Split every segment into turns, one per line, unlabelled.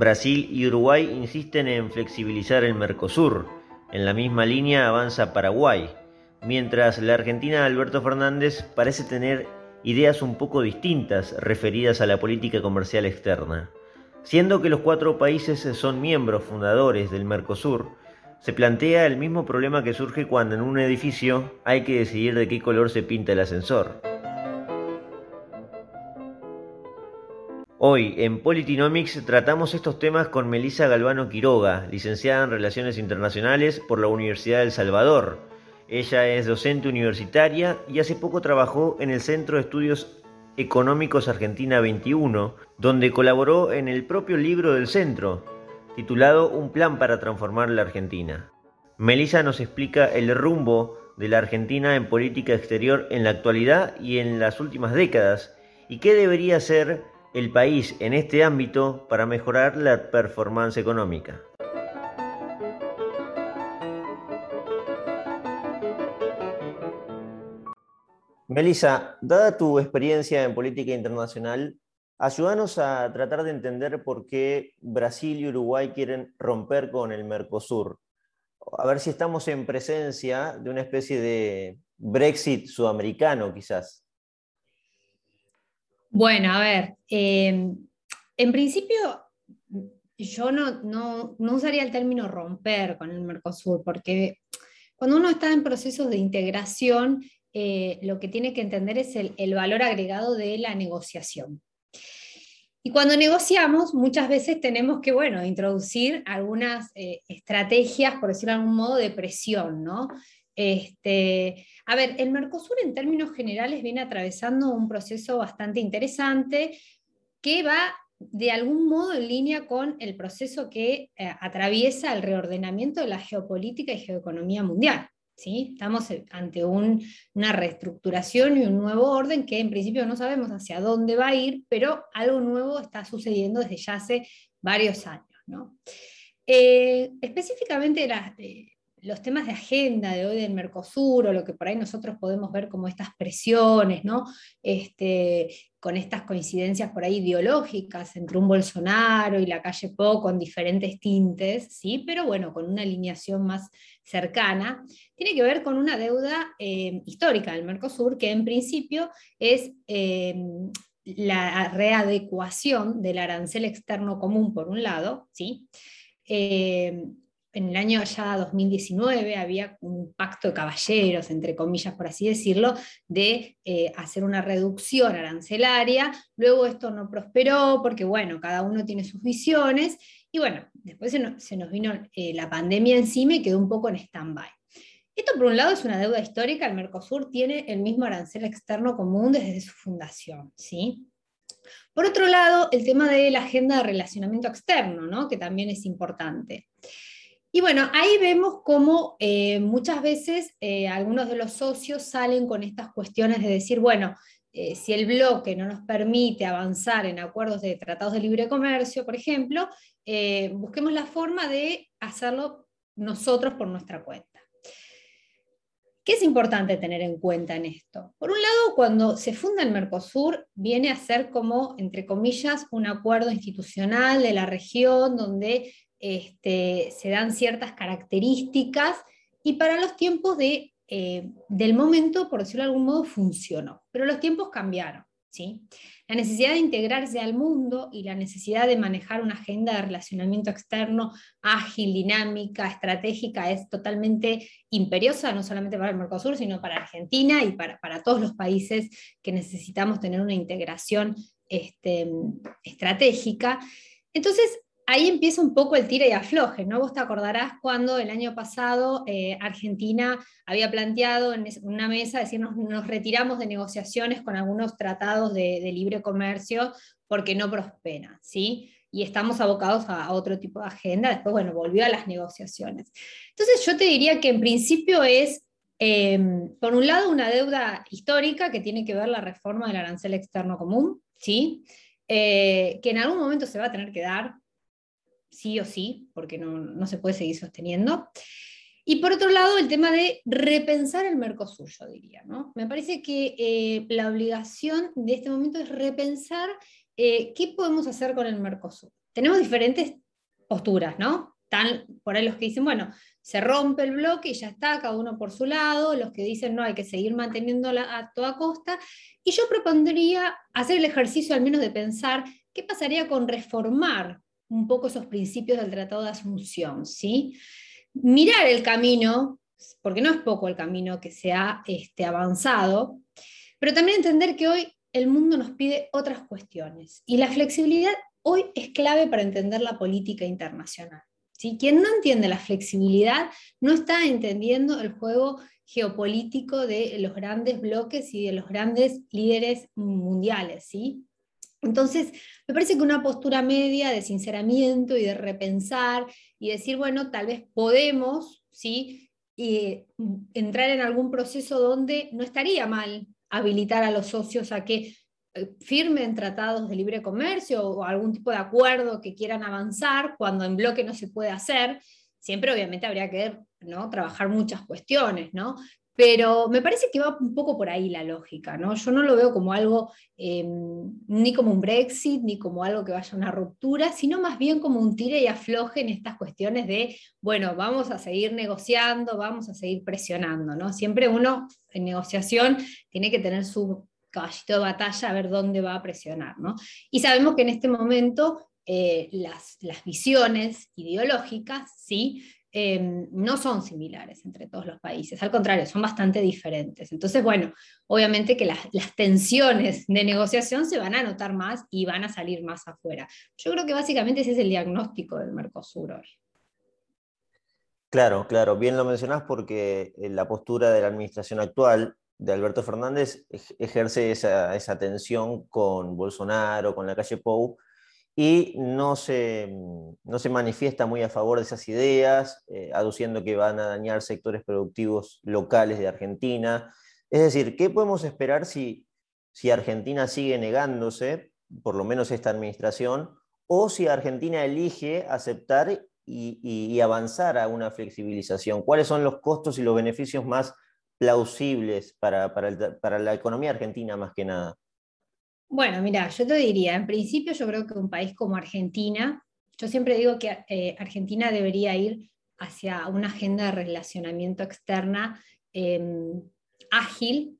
Brasil y Uruguay insisten en flexibilizar el Mercosur. En la misma línea avanza Paraguay, mientras la Argentina Alberto Fernández parece tener ideas un poco distintas referidas a la política comercial externa. Siendo que los cuatro países son miembros fundadores del Mercosur, se plantea el mismo problema que surge cuando en un edificio hay que decidir de qué color se pinta el ascensor. Hoy en Politinomics tratamos estos temas con Melissa Galvano Quiroga, licenciada en Relaciones Internacionales por la Universidad del Salvador. Ella es docente universitaria y hace poco trabajó en el Centro de Estudios Económicos Argentina 21, donde colaboró en el propio libro del centro, titulado Un plan para transformar la Argentina. Melissa nos explica el rumbo de la Argentina en política exterior en la actualidad y en las últimas décadas, y qué debería ser el país en este ámbito para mejorar la performance económica. Melissa, dada tu experiencia en política internacional, ayúdanos a tratar de entender por qué Brasil y Uruguay quieren romper con el Mercosur. A ver si estamos en presencia de una especie de Brexit sudamericano, quizás.
Bueno, a ver, em, en principio yo no, usaría el término romper con el Mercosur, porque cuando uno está en procesos de integración, eh, lo que tiene que entender es el, valor agregado de la negociación. Y cuando negociamos, muchas veces tenemos que, bueno, introducir algunas eh, estrategias, por decirlo de algún modo, de presión, ¿no? Este, a ver, el Mercosur en términos generales viene atravesando un proceso bastante interesante que va de algún modo en línea con el proceso que eh, atraviesa el reordenamiento de la geopolítica y geoeconomía mundial. ¿sí? Estamos ante una reestructuración y un nuevo orden que en principio no sabemos hacia dónde va a ir, pero algo nuevo está sucediendo desde ya hace varios años. ¿no? Eh, específicamente eh, los temas de agenda de hoy del Mercosur o lo que por ahí nosotros podemos ver como estas presiones, ¿no? Este, con estas coincidencias por ahí ideológicas entre un Bolsonaro y la calle Po con diferentes tintes, ¿sí? pero bueno, con una alineación más cercana, tiene que ver con una deuda eh, histórica del Mercosur que en principio es eh, la readecuación del arancel externo común por un lado, ¿sí? Eh, en el año ya 2019 había un pacto de caballeros, entre comillas, por así decirlo, de eh, hacer una reducción arancelaria. Luego esto no prosperó porque, bueno, cada uno tiene sus visiones. Y bueno, después se nos, vino eh, la pandemia encima y quedó un poco en stand-by. Esto, por un lado, es una deuda histórica. El Mercosur tiene el mismo arancel externo común desde su fundación. ¿sí? Por otro lado, el tema de la agenda de relacionamiento externo, ¿no? que también es importante. Y bueno, ahí vemos cómo eh, muchas veces eh, algunos de los socios salen con estas cuestiones de decir, bueno, eh, si el bloque no nos permite avanzar en acuerdos de tratados de libre comercio, por ejemplo, busquemos la forma de hacerlo nosotros por nuestra cuenta. ¿Qué es importante tener en cuenta en esto? Por un lado, cuando se funda el Mercosur, viene a ser como, entre comillas, un acuerdo institucional de la región donde este, se dan ciertas características y para los tiempos de, eh, del momento, por decirlo de algún modo, funcionó. Pero los tiempos cambiaron. ¿sí? La necesidad de integrarse al mundo y la necesidad de manejar una agenda de relacionamiento externo ágil, dinámica, estratégica es totalmente imperiosa, no solamente para el Mercosur, sino para Argentina y para, para todos los países que necesitamos tener una integración este, estratégica. Entonces, ahí empieza un poco el tira y afloje, ¿no? Vos te acordarás cuando el año pasado eh, Argentina había planteado en una mesa decir nos, retiramos de negociaciones con algunos tratados de, libre comercio porque no prosperan, ¿sí? Y estamos abocados a, otro tipo de agenda. Después, bueno, volvió a las negociaciones. Entonces, yo te diría que en principio es em, por un lado, una deuda histórica que tiene que ver la reforma del arancel externo común, ¿sí? Eh, que en algún momento se va a tener que dar, sí o sí, porque no, se puede seguir sosteniendo. Y por otro lado, el tema de repensar el Mercosur, yo diría. ¿no? Me parece que eh, la obligación de este momento es repensar eh, qué podemos hacer con el Mercosur. tenemos diferentes posturas, ¿no? Están por ahí los que dicen, bueno, se rompe el bloque y ya está, cada uno por su lado, los que dicen, no, hay que seguir manteniéndola a toda costa. Y yo propondría hacer el ejercicio al menos de pensar qué pasaría con reformar un poco esos principios del Tratado de Asunción, ¿sí? Mirar el camino, porque no es poco el camino que se ha este, avanzado, pero también entender que hoy el mundo nos pide otras cuestiones y la flexibilidad hoy es clave para entender la política internacional. ¿sí? Quien no entiende la flexibilidad no está entendiendo el juego geopolítico de los grandes bloques y de los grandes líderes mundiales. ¿sí? Entonces, me parece que una postura media de sinceramiento y de repensar y decir, bueno, tal vez podemos ¿sí? Y entrar en algún proceso donde no estaría mal habilitar a los socios a que eh, firmen tratados de libre comercio o algún tipo de acuerdo que quieran avanzar cuando en bloque no se puede hacer. Siempre obviamente habría que ¿no? trabajar muchas cuestiones, ¿no? Pero me parece que va un poco por ahí la lógica, ¿no? Yo no lo veo como algo, eh, ni como un Brexit, ni como algo que vaya a una ruptura, sino más bien como un tire y afloje en estas cuestiones de, bueno, vamos a seguir negociando, vamos a seguir presionando, ¿no? Siempre uno en negociación tiene que tener su caballito de batalla a ver dónde va a presionar, ¿no? Y sabemos que en este momento eh, las, las visiones ideológicas, ¿sí? Em, no son similares entre todos los países, al contrario, son bastante diferentes. Entonces, bueno, obviamente que las, tensiones de negociación se van a notar más y van a salir más afuera. Yo creo que básicamente ese es el diagnóstico del Mercosur hoy.
Claro, claro, bien lo mencionás porque eh, la postura de la administración actual de Alberto Fernández ejerce esa, esa tensión con Bolsonaro, con la calle Pou, y no se, no se manifiesta muy a favor de esas ideas, eh, aduciendo que van a dañar sectores productivos locales de Argentina. Es decir, ¿qué podemos esperar si, si Argentina sigue negándose, por lo menos esta administración, o si Argentina elige aceptar y, avanzar a una flexibilización? ¿Cuáles son los costos y los beneficios más plausibles para, para la economía argentina más que nada?
Bueno, mira, yo te diría, en principio yo creo que un país como Argentina, yo siempre digo que eh, Argentina debería ir hacia una agenda de relacionamiento externa em, ágil,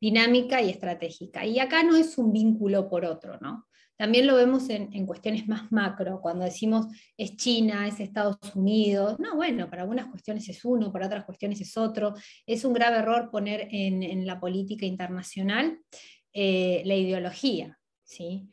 dinámica y estratégica. Y acá no es un vínculo por otro, ¿no? También lo vemos en, cuestiones más macro, cuando decimos es China, es Estados Unidos. No, bueno, para algunas cuestiones es uno, para otras cuestiones es otro. Es un grave error poner en, en la política internacional eh, la ideología, ¿sí?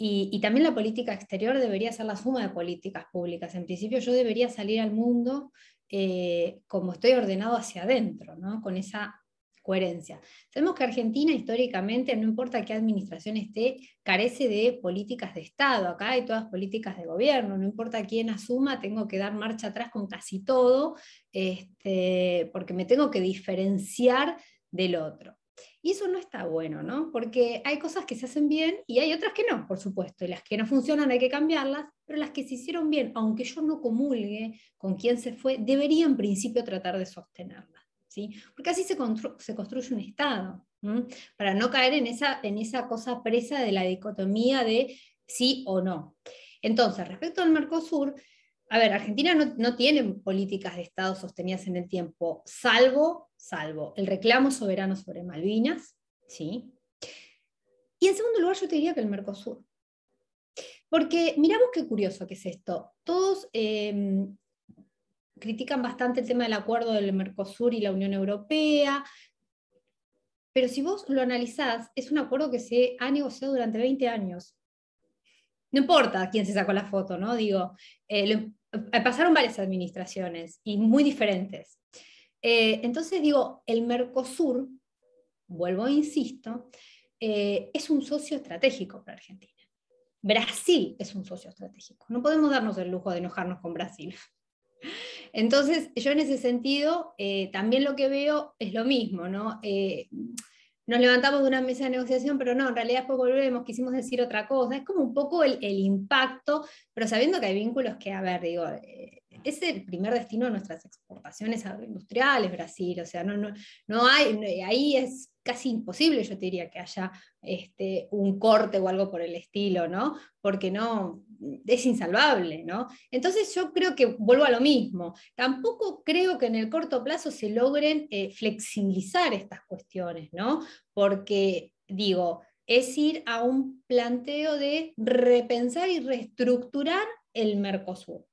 Y, también la política exterior debería ser la suma de políticas públicas. En principio yo debería salir al mundo eh, como estoy ordenado hacia adentro, ¿no? con esa coherencia. Sabemos que Argentina históricamente, no importa qué administración esté, carece de políticas de Estado. Acá hay todas políticas de gobierno, no importa quién asuma, tengo que dar marcha atrás con casi todo, este, porque me tengo que diferenciar del otro. Y eso no está bueno, ¿no? Porque hay cosas que se hacen bien y hay otras que no, por supuesto. Y las que no funcionan hay que cambiarlas, pero las que se hicieron bien, aunque yo no comulgue con quien se fue, debería en principio tratar de sostenerlas. ¿sí? Porque así se, se construye un Estado, para no caer en esa, en esa cosa presa de la dicotomía de sí o no. Entonces, respecto al Mercosur, a ver, Argentina no, no, tiene políticas de Estado sostenidas en el tiempo, salvo, salvo el reclamo soberano sobre Malvinas, ¿sí? Y en segundo lugar, yo te diría que el Mercosur. Porque miramos qué curioso que es esto. Todos em, critican bastante el tema del acuerdo del Mercosur y la Unión Europea, pero si vos lo analizás, es un acuerdo que se ha negociado durante 20 años. No importa quién se sacó la foto, ¿no? Digo, eh, eh, pasaron varias administraciones y muy diferentes. Eh, entonces digo, el Mercosur, vuelvo e insisto, eh, es un socio estratégico para Argentina. Brasil es un socio estratégico. No podemos darnos el lujo de enojarnos con Brasil. Entonces, yo en ese sentido, también lo que veo es lo mismo, ¿no? nos levantamos de una mesa de negociación, pero no, en realidad después volvemos, quisimos decir otra cosa. Es como un poco el, impacto, pero sabiendo que hay vínculos que, a ver, digo, eh, es el primer destino de nuestras exportaciones agroindustriales, Brasil, o sea, no, no, no hay, ahí es casi imposible, yo te diría, que haya este, un corte o algo por el estilo, ¿no? Porque no, es insalvable, ¿no? Entonces yo creo que vuelvo a lo mismo. Tampoco creo que en el corto plazo se logren eh, flexibilizar estas cuestiones, ¿no? Porque, digo, es ir a un planteo de repensar y reestructurar el Mercosur.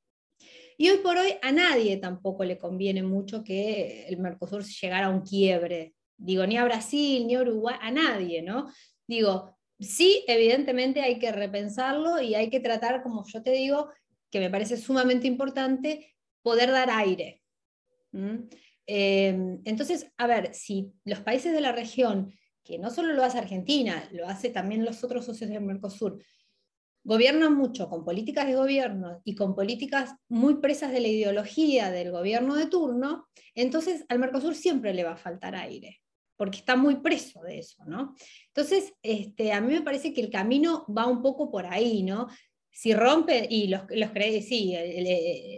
Y hoy por hoy a nadie tampoco le conviene mucho que el Mercosur llegara a un quiebre. Digo, ni a Brasil, ni a Uruguay, a nadie, ¿no? Digo, sí, evidentemente hay que repensarlo y hay que tratar, como yo te digo, que me parece sumamente importante, poder dar aire. Em, entonces, a ver, si los países de la región que no solo lo hace Argentina, lo hace también los otros socios del Mercosur, gobiernan mucho con políticas de gobierno y con políticas muy presas de la ideología del gobierno de turno, entonces al Mercosur siempre le va a faltar aire, porque está muy preso de eso, ¿no? Entonces, este, a mí me parece que el camino va un poco por ahí, ¿no? Si rompe, y los, los sí,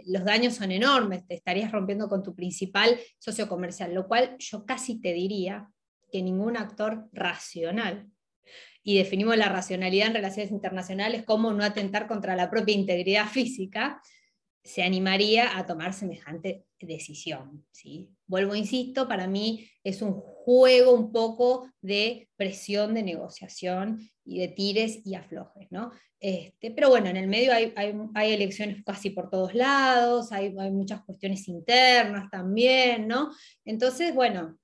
los daños son enormes, te estarías rompiendo con tu principal socio comercial, lo cual yo casi te diría que ningún actor racional, y definimos la racionalidad en relaciones internacionales como no atentar contra la propia integridad física, se animaría a tomar semejante decisión. ¿sí? Vuelvo, insisto, para mí es un juego un poco de presión de negociación y de tires y aflojes. ¿no? Este, pero bueno, en el medio hay, hay, elecciones casi por todos lados, hay, hay, muchas cuestiones internas también, ¿no? Entonces, bueno,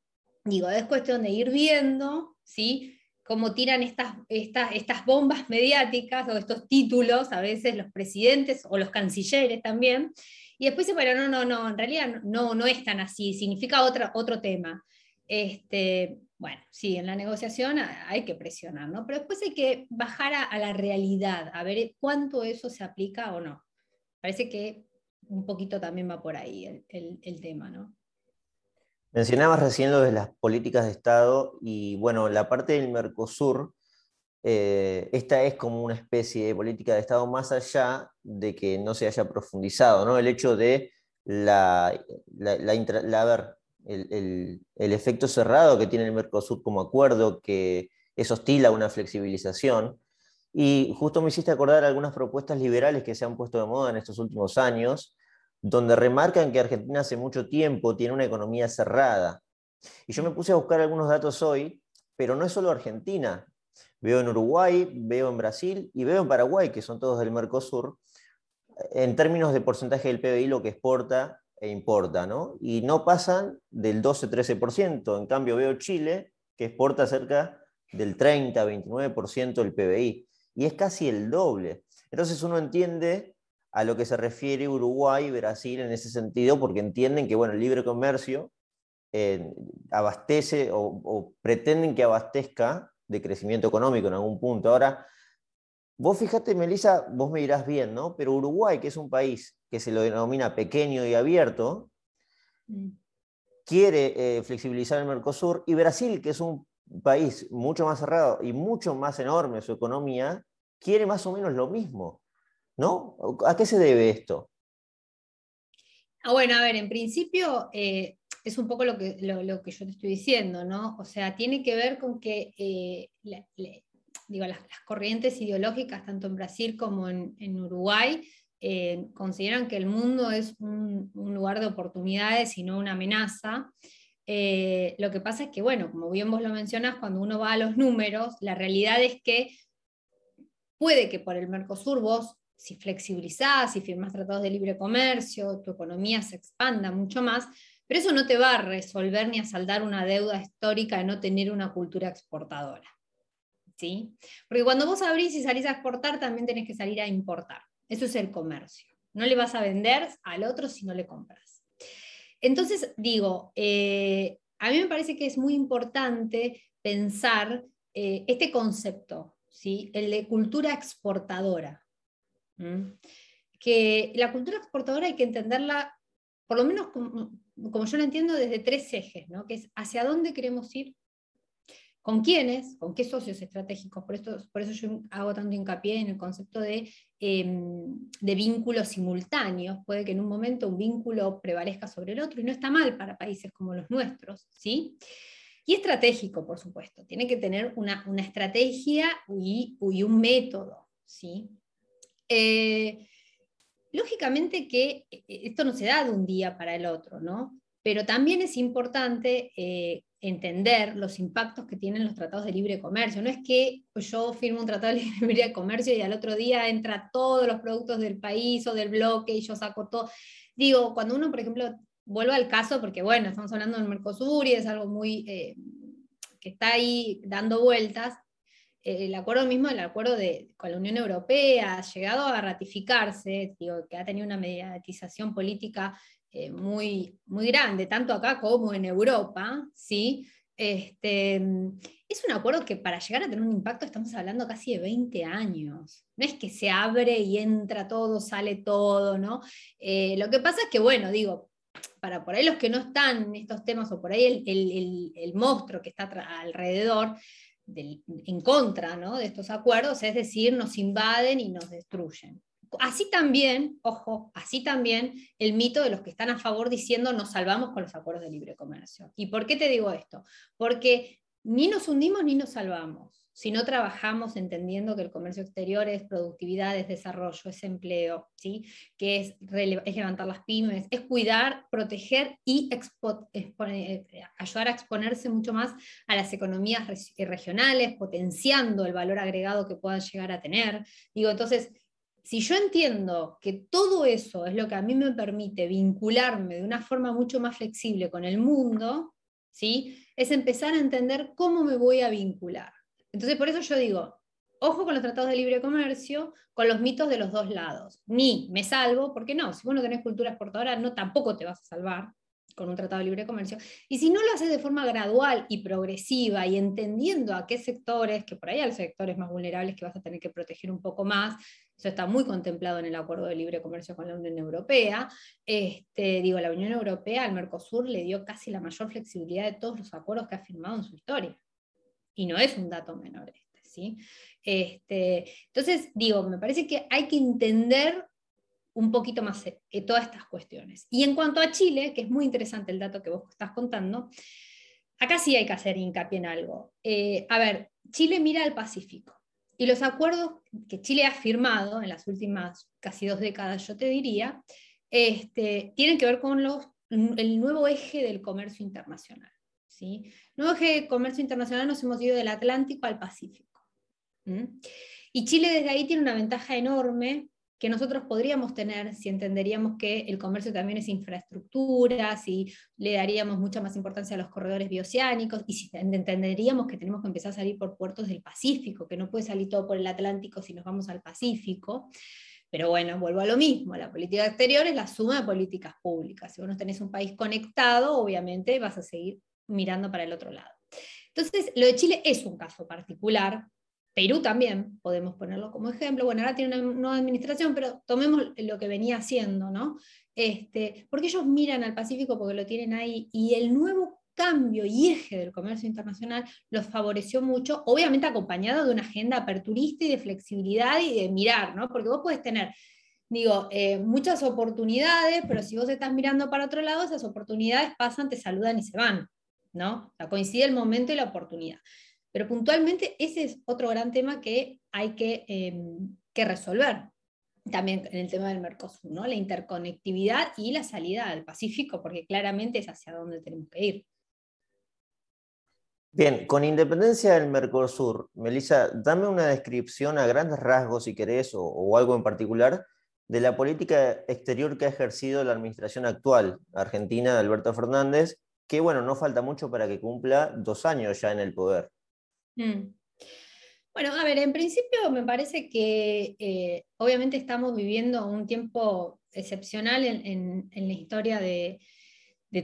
digo, es cuestión de ir viendo, ¿sí? Cómo tiran estas, bombas mediáticas o estos títulos, a veces los presidentes o los cancilleres también, y después se bueno, no, no, no, en realidad no, no es tan así, significa otro, otro tema. Este, bueno, sí, en la negociación hay que presionar, ¿no? Pero después hay que bajar a, la realidad, a ver cuánto eso se aplica o no. Parece que un poquito también va por ahí el tema, ¿no?
Mencionabas recién lo de las políticas de Estado y bueno, la parte del Mercosur, eh, esta es como una especie de política de Estado más allá de que no se haya profundizado, ¿no? El hecho de la, ver, el, efecto cerrado que tiene el Mercosur como acuerdo, que es hostil a una flexibilización. Y justo me hiciste acordar algunas propuestas liberales que se han puesto de moda en estos últimos años, donde remarcan que Argentina hace mucho tiempo tiene una economía cerrada. Y yo me puse a buscar algunos datos hoy, pero no es solo Argentina. Veo en Uruguay, veo en Brasil y veo en Paraguay, que son todos del Mercosur, en términos de porcentaje del PBI lo que exporta e importa, ¿no? Y no pasan del 12-13%. En cambio, veo Chile, que exporta cerca del 30-29% del PBI. Y es casi el doble. Entonces uno entiende a lo que se refiere Uruguay y Brasil en ese sentido, porque entienden que bueno, el libre comercio eh, abastece o, pretenden que abastezca de crecimiento económico en algún punto. Ahora, vos fíjate, Melissa, vos me dirás bien, ¿no? Pero Uruguay, que es un país que se lo denomina pequeño y abierto, mm. quiere eh, flexibilizar el Mercosur, y Brasil, que es un país mucho más cerrado y mucho más enorme su economía, quiere más o menos lo mismo. ¿No? ¿A qué se debe esto?
Ah, bueno, a ver, en principio eh, es un poco lo que, lo, que yo te estoy diciendo, ¿no? O sea, tiene que ver con que eh, digo, las, corrientes ideológicas, tanto en Brasil como en, Uruguay, eh, consideran que el mundo es un, lugar de oportunidades y no una amenaza. lo que pasa es que, bueno, como bien vos lo mencionás, cuando uno va a los números, la realidad es que puede que por el Mercosur vos si flexibilizás, si firmas tratados de libre comercio, tu economía se expanda mucho más, pero eso no te va a resolver ni a saldar una deuda histórica de no tener una cultura exportadora. ¿sí? Porque cuando vos abrís y salís a exportar, también tenés que salir a importar. Eso es el comercio. No le vas a vender al otro si no le compras. Entonces, digo, eh, a mí me parece que es muy importante pensar eh, este concepto, ¿sí? el de cultura exportadora. Que la cultura exportadora hay que entenderla, por lo menos como, yo la entiendo, desde tres ejes, ¿no? que es hacia dónde queremos ir, con quiénes, con qué socios estratégicos. Por, esto, por eso yo hago tanto hincapié en el concepto de, em, de vínculos simultáneos. Puede que en un momento un vínculo prevalezca sobre el otro y no está mal para países como los nuestros. ¿sí? Y estratégico, por supuesto. Tiene que tener una, estrategia y, un método. ¿sí? Eh, lógicamente que eh, esto no se da de un día para el otro, ¿no? Pero también es importante eh, entender los impactos que tienen los tratados de libre comercio. No es que yo firmo un tratado de libre comercio y al otro día entra todos los productos del país o del bloque y yo saco todo. Digo, cuando uno, por ejemplo, vuelvo al caso, porque bueno, estamos hablando del Mercosur y es algo muy eh, que está ahí dando vueltas, eh, el acuerdo mismo, el acuerdo de, con la Unión Europea, ha llegado a ratificarse, digo, que ha tenido una mediatización política eh, muy, muy grande, tanto acá como en Europa, ¿sí? Este, es un acuerdo que para llegar a tener un impacto estamos hablando casi de 20 años. No es que se abre y entra todo, sale todo, ¿no? Eh, lo que pasa es que, bueno, digo, para por ahí los que no están en estos temas o por ahí el, el, monstruo que está alrededor, en contra ¿no? de estos acuerdos, es decir, nos invaden y nos destruyen. Así también, ojo, así también el mito de los que están a favor diciendo nos salvamos con los acuerdos de libre comercio. ¿Y por qué te digo esto? Porque ni nos hundimos ni nos salvamos si no trabajamos entendiendo que el comercio exterior es productividad, es desarrollo, es empleo, ¿sí? que es, levantar las pymes, es cuidar, proteger y eh, ayudar a exponerse mucho más a las economías regionales, potenciando el valor agregado que puedan llegar a tener. Digo, entonces, si yo entiendo que todo eso es lo que a mí me permite vincularme de una forma mucho más flexible con el mundo, ¿sí? es empezar a entender cómo me voy a vincular. Entonces, por eso yo digo, ojo con los tratados de libre comercio, con los mitos de los dos lados. Ni me salvo, porque no, si vos no tenés cultura exportadora, no tampoco te vas a salvar con un tratado de libre comercio. Y si no lo haces de forma gradual y progresiva y entendiendo a qué sectores, que por ahí hay sectores más vulnerables que vas a tener que proteger un poco más, eso está muy contemplado en el acuerdo de libre comercio con la Unión Europea. Este, digo, la Unión Europea al Mercosur le dio casi la mayor flexibilidad de todos los acuerdos que ha firmado en su historia. Y no es un dato menor este, ¿sí? Este, entonces, digo, me parece que hay que entender un poquito más eh, todas estas cuestiones. Y en cuanto a Chile, que es muy interesante el dato que vos estás contando, acá sí hay que hacer hincapié en algo. Eh, a ver, Chile mira al Pacífico. Y los acuerdos que Chile ha firmado en las últimas casi dos décadas, yo te diría, este, tienen que ver con los, el nuevo eje del comercio internacional. ¿Sí? Nuevo eje de comercio internacional nos hemos ido del Atlántico al Pacífico. Y Chile desde ahí tiene una ventaja enorme que nosotros podríamos tener si entenderíamos que el comercio también es infraestructura, si le daríamos mucha más importancia a los corredores bioceánicos y si entenderíamos que tenemos que empezar a salir por puertos del Pacífico, que no puede salir todo por el Atlántico si nos vamos al Pacífico. Pero bueno, vuelvo a lo mismo, la política exterior es la suma de políticas públicas. Si vos no tenés un país conectado, obviamente vas a seguir mirando para el otro lado. Entonces, lo de Chile es un caso particular, Perú también, podemos ponerlo como ejemplo. Bueno, ahora tiene una nueva administración, pero tomemos lo que venía haciendo, ¿no? Este, porque ellos miran al Pacífico porque lo tienen ahí y el nuevo cambio y eje del comercio internacional los favoreció mucho, obviamente acompañado de una agenda aperturista y de flexibilidad y de mirar, ¿no? Porque vos puedes tener, digo, eh, muchas oportunidades, pero si vos estás mirando para otro lado, esas oportunidades pasan, te saludan y se van, ¿no? O sea, coincide el momento y la oportunidad. Pero puntualmente ese es otro gran tema que hay em, que, resolver. También en el tema del Mercosur, ¿no? la interconectividad y la salida al Pacífico, porque claramente es hacia donde tenemos que ir.
Bien, con independencia del Mercosur, Melissa, dame una descripción a grandes rasgos, si querés, o, o, algo en particular, de la política exterior que ha ejercido la administración actual argentina de Alberto Fernández, que bueno, no falta mucho para que cumpla dos años ya en el poder.
Mm. Bueno, a ver, en principio me parece que eh, obviamente estamos viviendo un tiempo excepcional en, la historia de,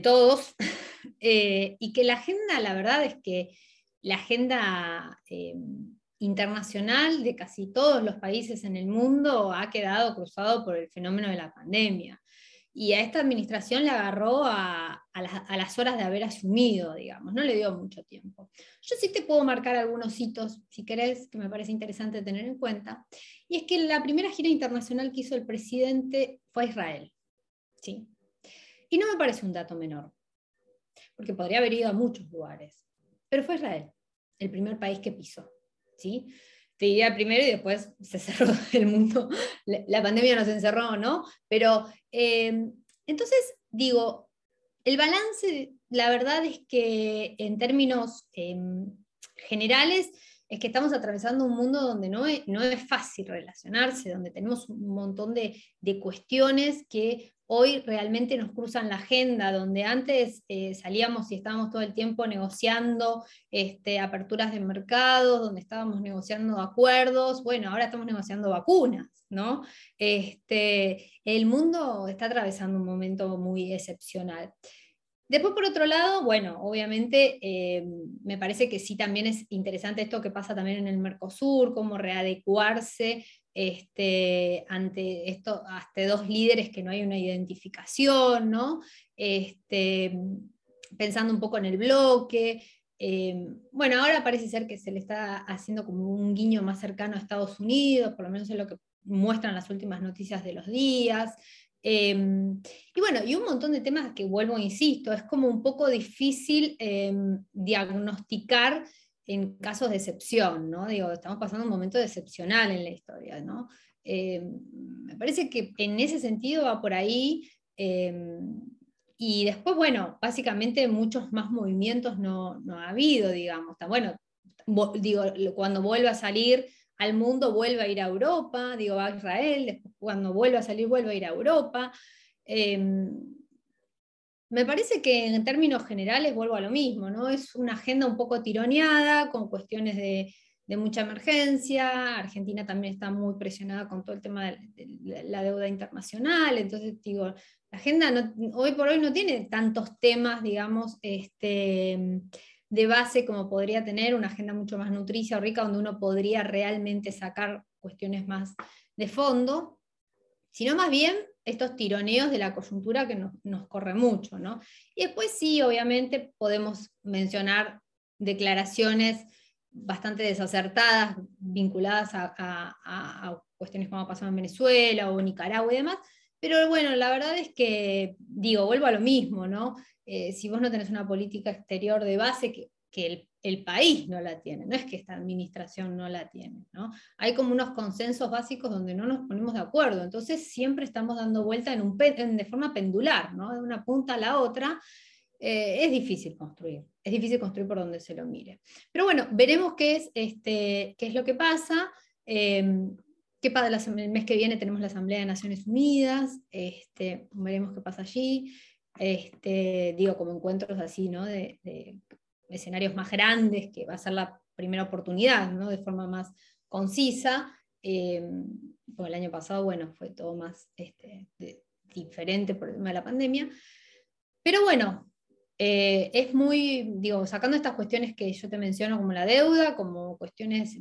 todos eh, y que la agenda, la verdad es que la agenda eh, internacional de casi todos los países en el mundo ha quedado cruzado por el fenómeno de la pandemia y a esta administración le agarró a, las, horas de haber asumido, digamos, no le dio mucho tiempo. Yo sí te puedo marcar algunos hitos, si querés, que me parece interesante tener en cuenta, y es que la primera gira internacional que hizo el presidente fue a Israel, ¿sí? Y no me parece un dato menor, porque podría haber ido a muchos lugares. pero fue Israel, el primer país que pisó. ¿sí? Te primero y después se cerró el mundo, la, pandemia nos encerró, ¿no? Pero em, entonces, digo, el balance, la verdad es que en términos em, generales, es que estamos atravesando un mundo donde no es, fácil relacionarse, donde tenemos un montón de, de cuestiones que hoy realmente nos cruzan la agenda, donde antes eh, salíamos y estábamos todo el tiempo negociando este, aperturas de mercados, donde estábamos negociando acuerdos, bueno, ahora estamos negociando vacunas, ¿no? Este, el mundo está atravesando un momento muy excepcional. Después, por otro lado, bueno, obviamente eh, me parece que sí también es interesante esto que pasa también en el Mercosur, cómo readecuarse este, ante esto, hasta dos líderes que no hay una identificación, ¿no? Este, pensando un poco en el bloque. Eh, bueno, ahora parece ser que se le está haciendo como un guiño más cercano a Estados Unidos, por lo menos es lo que muestran las últimas noticias de los días. Eh, y bueno, y un montón de temas que vuelvo, insisto, es como un poco difícil eh, diagnosticar en casos de excepción, ¿no? Digo, estamos pasando un momento excepcional en la historia, ¿no? Eh, me parece que en ese sentido va por ahí. Y después, bueno, básicamente muchos más movimientos no, no ha habido, digamos. Bueno, digo, cuando vuelva a salir al mundo, vuelve a ir a Europa, digo, va a Israel, cuando vuelva a salir, vuelve a ir a Europa. Eh, me parece que en términos generales vuelvo a lo mismo, ¿no? Es una agenda un poco tironeada, con cuestiones de, mucha emergencia. Argentina también está muy presionada con todo el tema de, la deuda internacional. Entonces, digo, la agenda hoy por hoy no tiene tantos temas, digamos, este, de base como podría tener una agenda mucho más nutricia o rica, donde uno podría realmente sacar cuestiones más de fondo, sino más bien estos tironeos de la coyuntura que nos, corre mucho, ¿no? Y después sí, obviamente podemos mencionar declaraciones bastante desacertadas vinculadas a, cuestiones como ha pasado en Venezuela o Nicaragua y demás, pero bueno, la verdad es que, digo, vuelvo a lo mismo, ¿no? Eh, si vos no tenés una política exterior de base, que, que el el país no la tiene, no es que esta administración no la tiene. ¿no? Hay como unos consensos básicos donde no nos ponemos de acuerdo, entonces siempre estamos dando vuelta en un, de forma pendular, ¿no? de una punta a la otra. Eh, es difícil construir, es difícil construir por donde se lo mire. Pero bueno, veremos qué es, este, qué es lo que pasa. Eh, qué pasa el mes que viene tenemos la Asamblea de Naciones Unidas, este, veremos qué pasa allí. Este, digo, como encuentros así, ¿no? de, escenarios más grandes, que va a ser la primera oportunidad, ¿no? de forma más concisa. Eh, el año pasado, bueno, fue todo más este, diferente por el tema de la pandemia. Pero bueno, eh, es muy, digo, sacando estas cuestiones que yo te menciono como la deuda, como cuestiones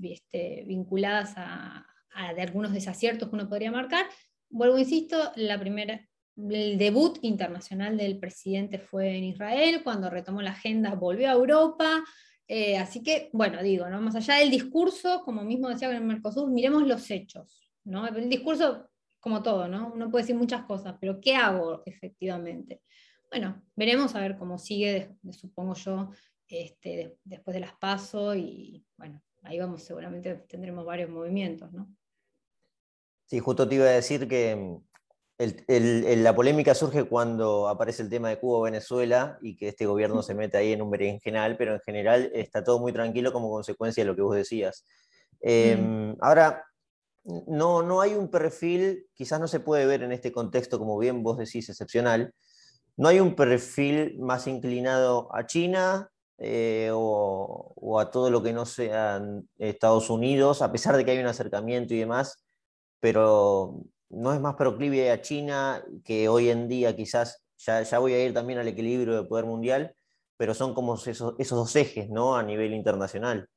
vinculadas a, de algunos desaciertos que uno podría marcar, vuelvo, insisto, la primera, el debut internacional del presidente fue en Israel, cuando retomó la agenda volvió a Europa, eh, así que, bueno, digo, ¿no? más allá del discurso, como mismo decía con el Mercosur, miremos los hechos. ¿no? El discurso, como todo, ¿no? uno puede decir muchas cosas, pero ¿qué hago efectivamente? Bueno, veremos a ver cómo sigue, supongo yo, este, después de las pasos y bueno, ahí vamos, seguramente tendremos varios movimientos, ¿no?
Sí, justo te iba a decir que la polémica surge cuando aparece el tema de Cuba o Venezuela y que este gobierno se mete ahí en un berenjenal, pero en general está todo muy tranquilo como consecuencia de lo que vos decías. Em, ahora, no, no hay un perfil, quizás no se puede ver en este contexto, como bien vos decís, excepcional, no hay un perfil más inclinado a China eh, o, o, a todo lo que no sean Estados Unidos, a pesar de que hay un acercamiento y demás, pero no es más proclive a China, que hoy en día quizás, ya, ya voy a ir también al equilibrio de poder mundial, pero son como esos, esos dos ejes, ¿no? A nivel internacional.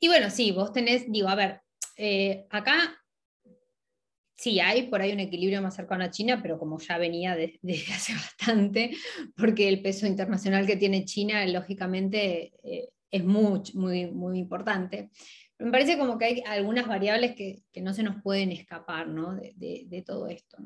Y bueno, sí, vos tenés, digo, a ver, eh, acá sí hay por ahí un equilibrio más cercano a China, pero como ya venía desde hace bastante, porque el peso internacional que tiene China, lógicamente, eh, es muy, muy, muy importante me parece como que hay algunas variables que, no se nos pueden escapar de, todo esto.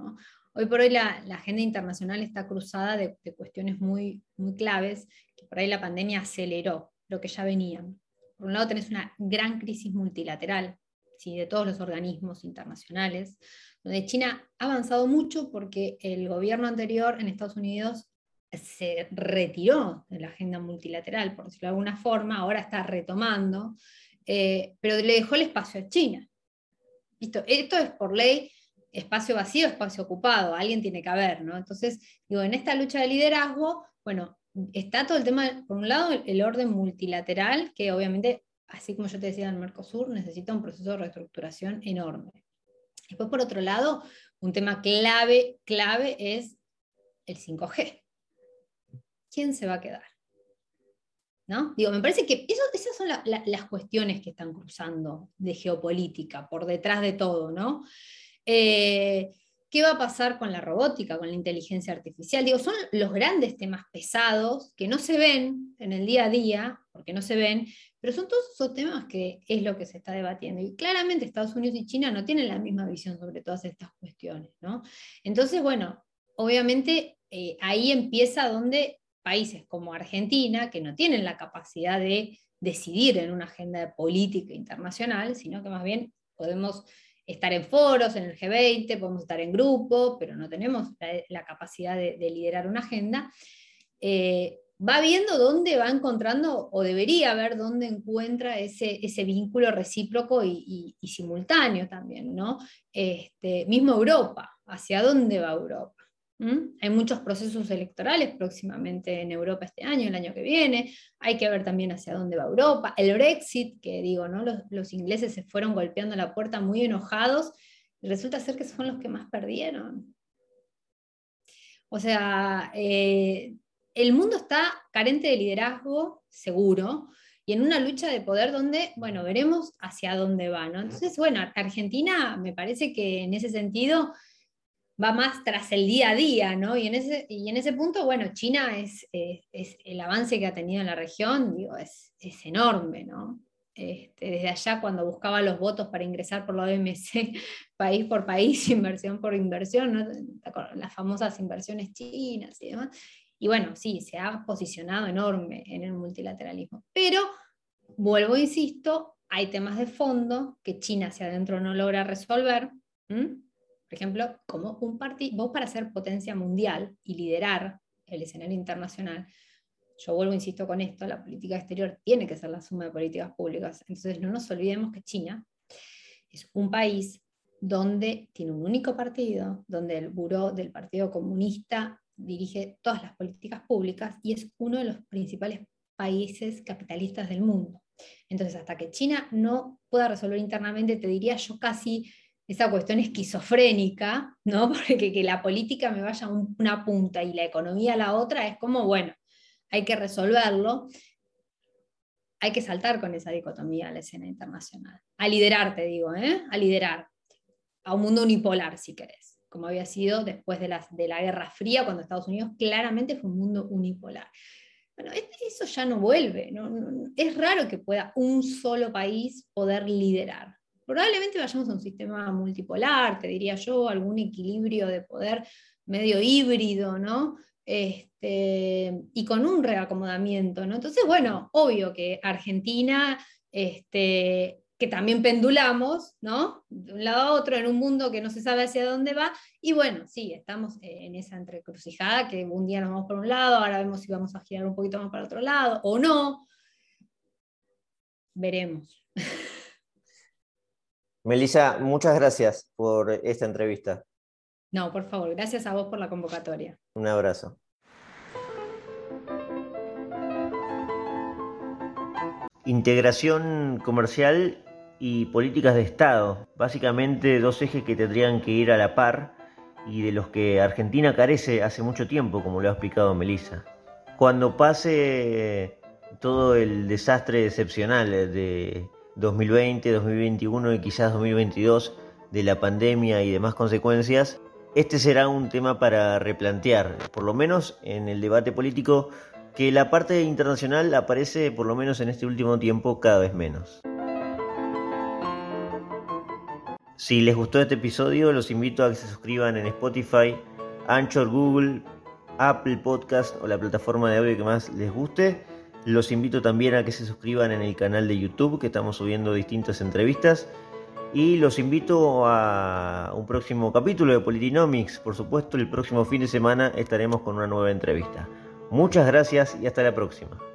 Hoy por hoy la, agenda internacional está cruzada de, cuestiones muy, muy claves que por ahí la pandemia aceleró lo que ya venían. Por un lado tenés una gran crisis multilateral, ¿sí? de todos los organismos internacionales, donde China ha avanzado mucho porque el gobierno anterior en Estados Unidos se retiró de la agenda multilateral, por decirlo de alguna forma, ahora está retomando, eh, pero le dejó el espacio a China. Esto, es por ley espacio vacío, espacio ocupado, alguien tiene que haber, ¿no? Entonces, digo, en esta lucha de liderazgo, bueno, está todo el tema, por un lado, el orden multilateral, que obviamente, así como yo te decía, el Mercosur necesita un proceso de reestructuración enorme. Después, por otro lado, un tema clave, clave es el 5G. ¿Quién se va a quedar? Digo, me parece que esas son las cuestiones que están cruzando de geopolítica, por detrás de todo, ¿no? Eh, ¿Qué va a pasar con la robótica, con la inteligencia artificial? Digo, son los grandes temas pesados que no se ven en el día a día, porque no se ven, pero son todos esos temas que es lo que se está debatiendo. Y claramente Estados Unidos y China no tienen la misma visión sobre todas estas cuestiones. ¿no? Entonces, bueno, obviamente eh, ahí empieza donde países como Argentina, que no tienen la capacidad de decidir en una agenda de política internacional, sino que más bien podemos estar en foros, en el G20, podemos estar en grupo, pero no tenemos la, capacidad de, liderar una agenda, eh, va viendo dónde va encontrando, o debería ver dónde encuentra ese, ese vínculo recíproco y, simultáneo también, ¿no? Este, mismo Europa, ¿hacia dónde va Europa? ¿Mm? Hay muchos procesos electorales próximamente en Europa este año, el año que viene. Hay que ver también hacia dónde va Europa. El Brexit, que digo, ¿no? los, ingleses se fueron golpeando la puerta muy enojados, y resulta ser que son los que más perdieron. O sea, eh, el mundo está carente de liderazgo, seguro, y en una lucha de poder donde, bueno, veremos hacia dónde va, ¿no? Entonces, bueno, Argentina me parece que en ese sentido va más tras el día a día, ¿no? Y en ese, y en ese punto, bueno, China es, el avance que ha tenido en la región, digo, es, enorme, ¿no? Este, desde allá, cuando buscaba los votos para ingresar por la OMC, país por país, inversión por inversión, ¿no? las famosas inversiones chinas y demás. Y bueno, sí, se ha posicionado enorme en el multilateralismo. Pero, vuelvo, insisto, hay temas de fondo que China hacia adentro no logra resolver. Por ejemplo, como un partido, vos para ser potencia mundial y liderar el escenario internacional, yo vuelvo, insisto con esto, la política exterior tiene que ser la suma de políticas públicas. Entonces no nos olvidemos que China es un país donde tiene un único partido, donde el buró del Partido Comunista dirige todas las políticas públicas y es uno de los principales países capitalistas del mundo. Entonces, hasta que China no pueda resolver internamente, te diría yo casi esa cuestión esquizofrénica, ¿no? Porque que la política me vaya a una punta y la economía a la otra es como, bueno, hay que resolverlo. Hay que saltar con esa dicotomía a la escena internacional. A liderar, te digo, ¿eh? A liderar. A un mundo unipolar, si querés. Como había sido después de la, de la Guerra Fría, cuando Estados Unidos claramente fue un mundo unipolar. Bueno, eso ya no vuelve. es raro que pueda un solo país poder liderar probablemente vayamos a un sistema multipolar, te diría yo, algún equilibrio de poder medio híbrido, ¿no? Este, y con un reacomodamiento, ¿no? Entonces, bueno, obvio que Argentina, este, que también pendulamos, ¿no? De un lado a otro en un mundo que no se sabe hacia dónde va, y bueno, sí, estamos en esa entrecrucijada, que un día nos vamos por un lado, ahora vemos si vamos a girar un poquito más para otro lado, o no. Veremos.
Melissa, muchas gracias por esta entrevista.
No, por favor, gracias a vos por la convocatoria.
Un abrazo. Integración comercial y políticas de Estado, básicamente dos ejes que tendrían que ir a la par y de los que Argentina carece hace mucho tiempo, como lo ha explicado Melissa. Cuando pase todo el desastre excepcional de 2020, 2021 y quizás 2022 de la pandemia y demás consecuencias, este será un tema para replantear, por lo menos en el debate político, que la parte internacional aparece, por lo menos en este último tiempo, cada vez menos. Si les gustó este episodio, los invito a que se suscriban en Spotify, Anchor, Google Apple Podcast o la plataforma de audio que más les guste. Los invito también a que se suscriban en el canal de YouTube, que estamos subiendo distintas entrevistas. Y los invito a un próximo capítulo de Politinomics. Por supuesto, el próximo fin de semana estaremos con una nueva entrevista. Muchas gracias y hasta la próxima.